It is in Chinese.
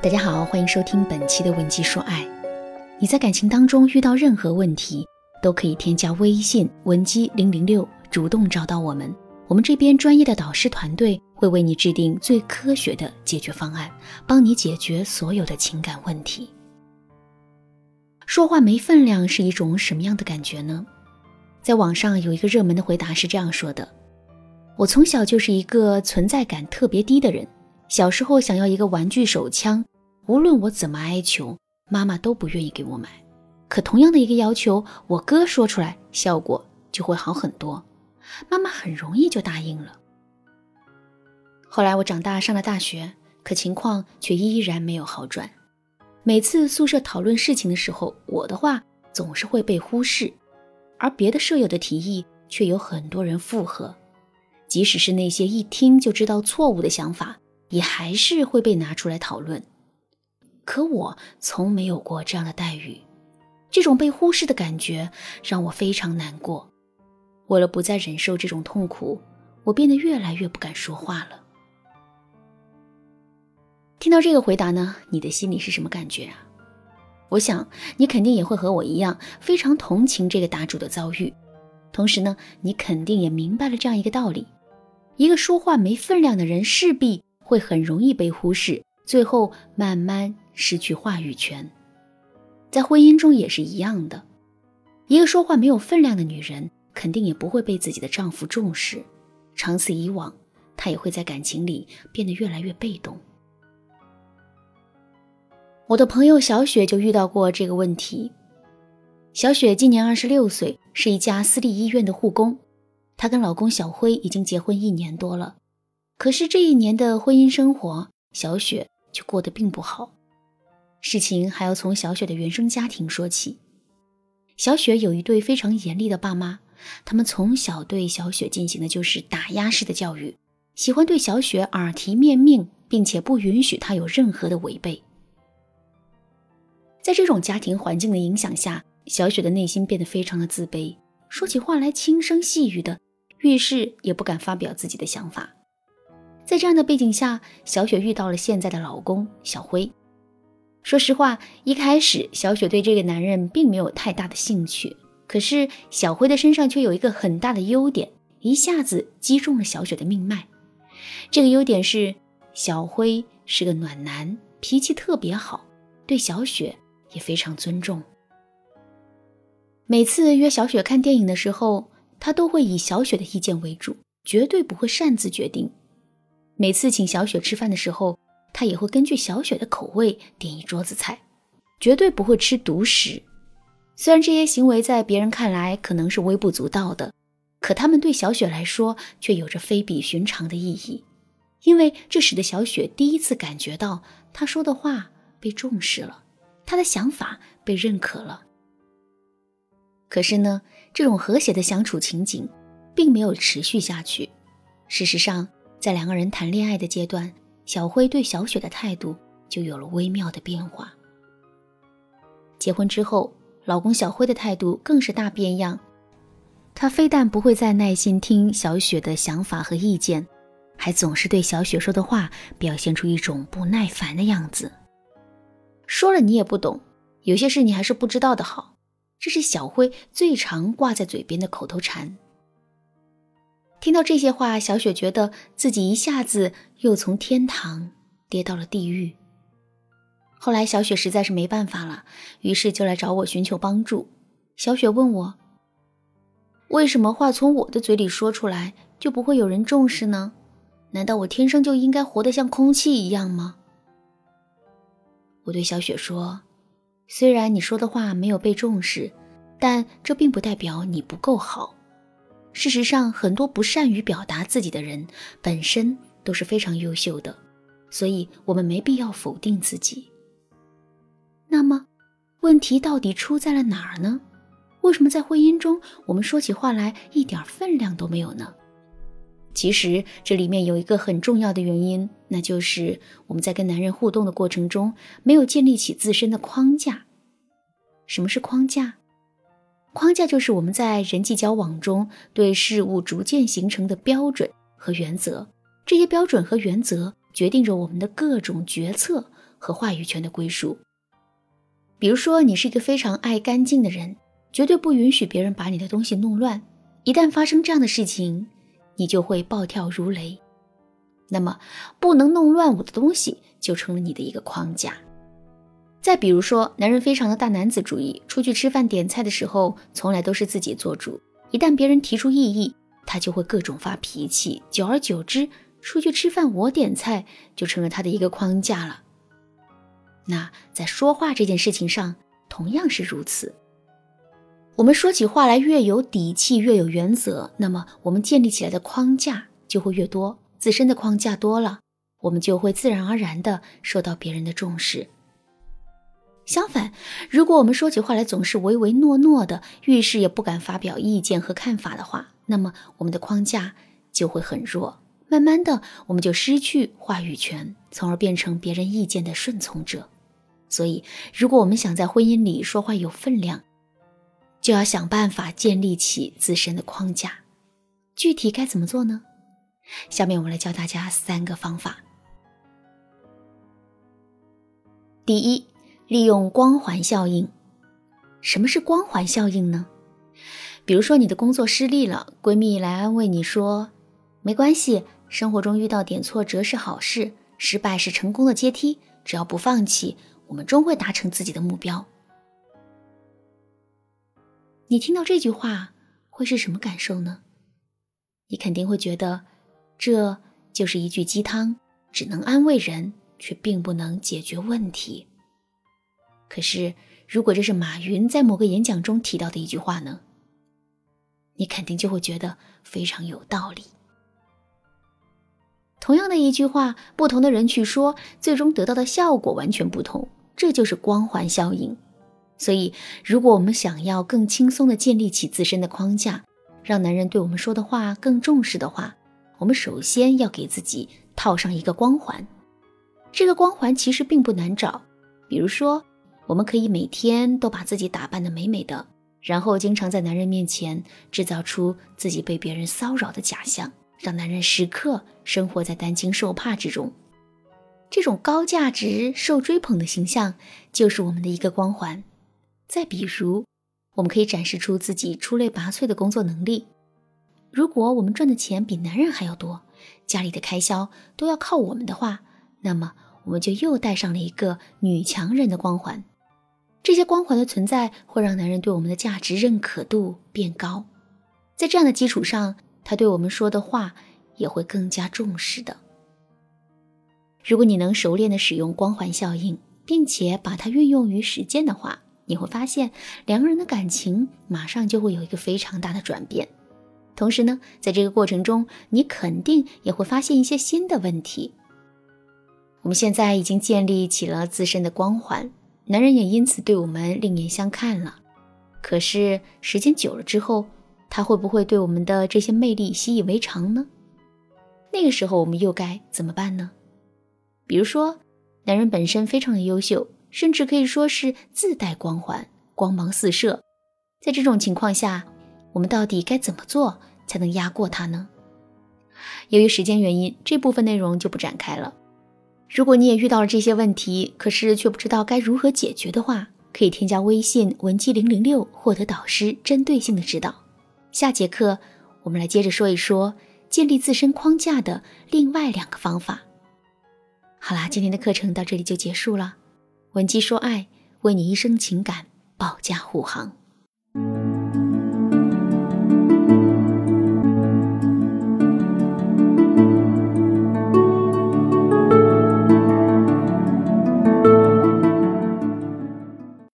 大家好，欢迎收听本期的《文姬说爱》。你在感情当中遇到任何问题，都可以添加微信文姬零零六，主动找到我们。我们这边专业的导师团队会为你制定最科学的解决方案，帮你解决所有的情感问题。说话没分量是一种什么样的感觉呢？在网上有一个热门的回答是这样说的：我从小就是一个存在感特别低的人。小时候想要一个玩具手枪，无论我怎么哀求，妈妈都不愿意给我买。可同样的一个要求，我哥说出来，效果就会好很多，妈妈很容易就答应了。后来我长大上了大学，可情况却依然没有好转。每次宿舍讨论事情的时候，我的话总是会被忽视，而别的舍友的提议却有很多人附和，即使是那些一听就知道错误的想法。也还是会被拿出来讨论，可我从没有过这样的待遇，这种被忽视的感觉让我非常难过。为了不再忍受这种痛苦，我变得越来越不敢说话了。听到这个回答呢，你的心里是什么感觉啊？我想你肯定也会和我一样，非常同情这个答主的遭遇。同时呢，你肯定也明白了这样一个道理：一个说话没分量的人，势必。会很容易被忽视，最后慢慢失去话语权。在婚姻中也是一样的，一个说话没有分量的女人，肯定也不会被自己的丈夫重视。长此以往，她也会在感情里变得越来越被动。我的朋友小雪就遇到过这个问题。小雪今年二十六岁，是一家私立医院的护工。她跟老公小辉已经结婚一年多了。可是这一年的婚姻生活，小雪却过得并不好。事情还要从小雪的原生家庭说起。小雪有一对非常严厉的爸妈，他们从小对小雪进行的就是打压式的教育，喜欢对小雪耳提面命，并且不允许她有任何的违背。在这种家庭环境的影响下，小雪的内心变得非常的自卑，说起话来轻声细语的，遇事也不敢发表自己的想法。在这样的背景下，小雪遇到了现在的老公小辉。说实话，一开始小雪对这个男人并没有太大的兴趣。可是小辉的身上却有一个很大的优点，一下子击中了小雪的命脉。这个优点是小辉是个暖男，脾气特别好，对小雪也非常尊重。每次约小雪看电影的时候，他都会以小雪的意见为主，绝对不会擅自决定。每次请小雪吃饭的时候，他也会根据小雪的口味点一桌子菜，绝对不会吃独食。虽然这些行为在别人看来可能是微不足道的，可他们对小雪来说却有着非比寻常的意义，因为这使得小雪第一次感觉到她说的话被重视了，她的想法被认可了。可是呢，这种和谐的相处情景并没有持续下去。事实上，在两个人谈恋爱的阶段，小辉对小雪的态度就有了微妙的变化。结婚之后，老公小辉的态度更是大变样。他非但不会再耐心听小雪的想法和意见，还总是对小雪说的话表现出一种不耐烦的样子。说了你也不懂，有些事你还是不知道的好，这是小辉最常挂在嘴边的口头禅。听到这些话，小雪觉得自己一下子又从天堂跌到了地狱。后来，小雪实在是没办法了，于是就来找我寻求帮助。小雪问我：“为什么话从我的嘴里说出来就不会有人重视呢？难道我天生就应该活得像空气一样吗？”我对小雪说：“虽然你说的话没有被重视，但这并不代表你不够好。”事实上，很多不善于表达自己的人本身都是非常优秀的，所以我们没必要否定自己。那么，问题到底出在了哪儿呢？为什么在婚姻中我们说起话来一点分量都没有呢？其实这里面有一个很重要的原因，那就是我们在跟男人互动的过程中没有建立起自身的框架。什么是框架？框架就是我们在人际交往中对事物逐渐形成的标准和原则，这些标准和原则决定着我们的各种决策和话语权的归属。比如说，你是一个非常爱干净的人，绝对不允许别人把你的东西弄乱。一旦发生这样的事情，你就会暴跳如雷。那么，不能弄乱我的东西，就成了你的一个框架。再比如说，男人非常的大男子主义，出去吃饭点菜的时候，从来都是自己做主。一旦别人提出异议，他就会各种发脾气。久而久之，出去吃饭我点菜就成了他的一个框架了。那在说话这件事情上，同样是如此。我们说起话来越有底气，越有原则，那么我们建立起来的框架就会越多。自身的框架多了，我们就会自然而然的受到别人的重视。相反，如果我们说起话来总是唯唯诺诺的，遇事也不敢发表意见和看法的话，那么我们的框架就会很弱。慢慢的，我们就失去话语权，从而变成别人意见的顺从者。所以，如果我们想在婚姻里说话有分量，就要想办法建立起自身的框架。具体该怎么做呢？下面我们来教大家三个方法。第一，利用光环效应。什么是光环效应呢？比如说你的工作失利了，闺蜜来安慰你说：“没关系，生活中遇到点挫折是好事，失败是成功的阶梯，只要不放弃。”我们终会达成自己的目标。你听到这句话会是什么感受呢？你肯定会觉得这就是一句鸡汤，只能安慰人，却并不能解决问题。可是，如果这是马云在某个演讲中提到的一句话呢？你肯定就会觉得非常有道理。同样的一句话，不同的人去说，最终得到的效果完全不同。这就是光环效应，所以如果我们想要更轻松地建立起自身的框架，让男人对我们说的话更重视的话，我们首先要给自己套上一个光环。这个光环其实并不难找，比如说，我们可以每天都把自己打扮得美美的，然后经常在男人面前制造出自己被别人骚扰的假象，让男人时刻生活在担惊受怕之中。这种高价值、受追捧的形象，就是我们的一个光环。再比如，我们可以展示出自己出类拔萃的工作能力。如果我们赚的钱比男人还要多，家里的开销都要靠我们的话，那么我们就又带上了一个女强人的光环。这些光环的存在，会让男人对我们的价值认可度变高。在这样的基础上，他对我们说的话也会更加重视的。如果你能熟练的使用光环效应，并且把它运用于实践的话，你会发现两个人的感情马上就会有一个非常大的转变。同时呢，在这个过程中，你肯定也会发现一些新的问题。我们现在已经建立起了自身的光环，男人也因此对我们另眼相看了。可是时间久了之后，他会不会对我们的这些魅力习以为常呢？那个时候我们又该怎么办呢？比如说，男人本身非常的优秀，甚至可以说是自带光环，光芒四射。在这种情况下，我们到底该怎么做才能压过他呢？由于时间原因，这部分内容就不展开了。如果你也遇到了这些问题，可是却不知道该如何解决的话，可以添加微信文姬零零六，获得导师针对性的指导。下节课我们来接着说一说建立自身框架的另外两个方法。好啦，今天的课程到这里就结束了。文姬说爱，为你一生情感保驾护航。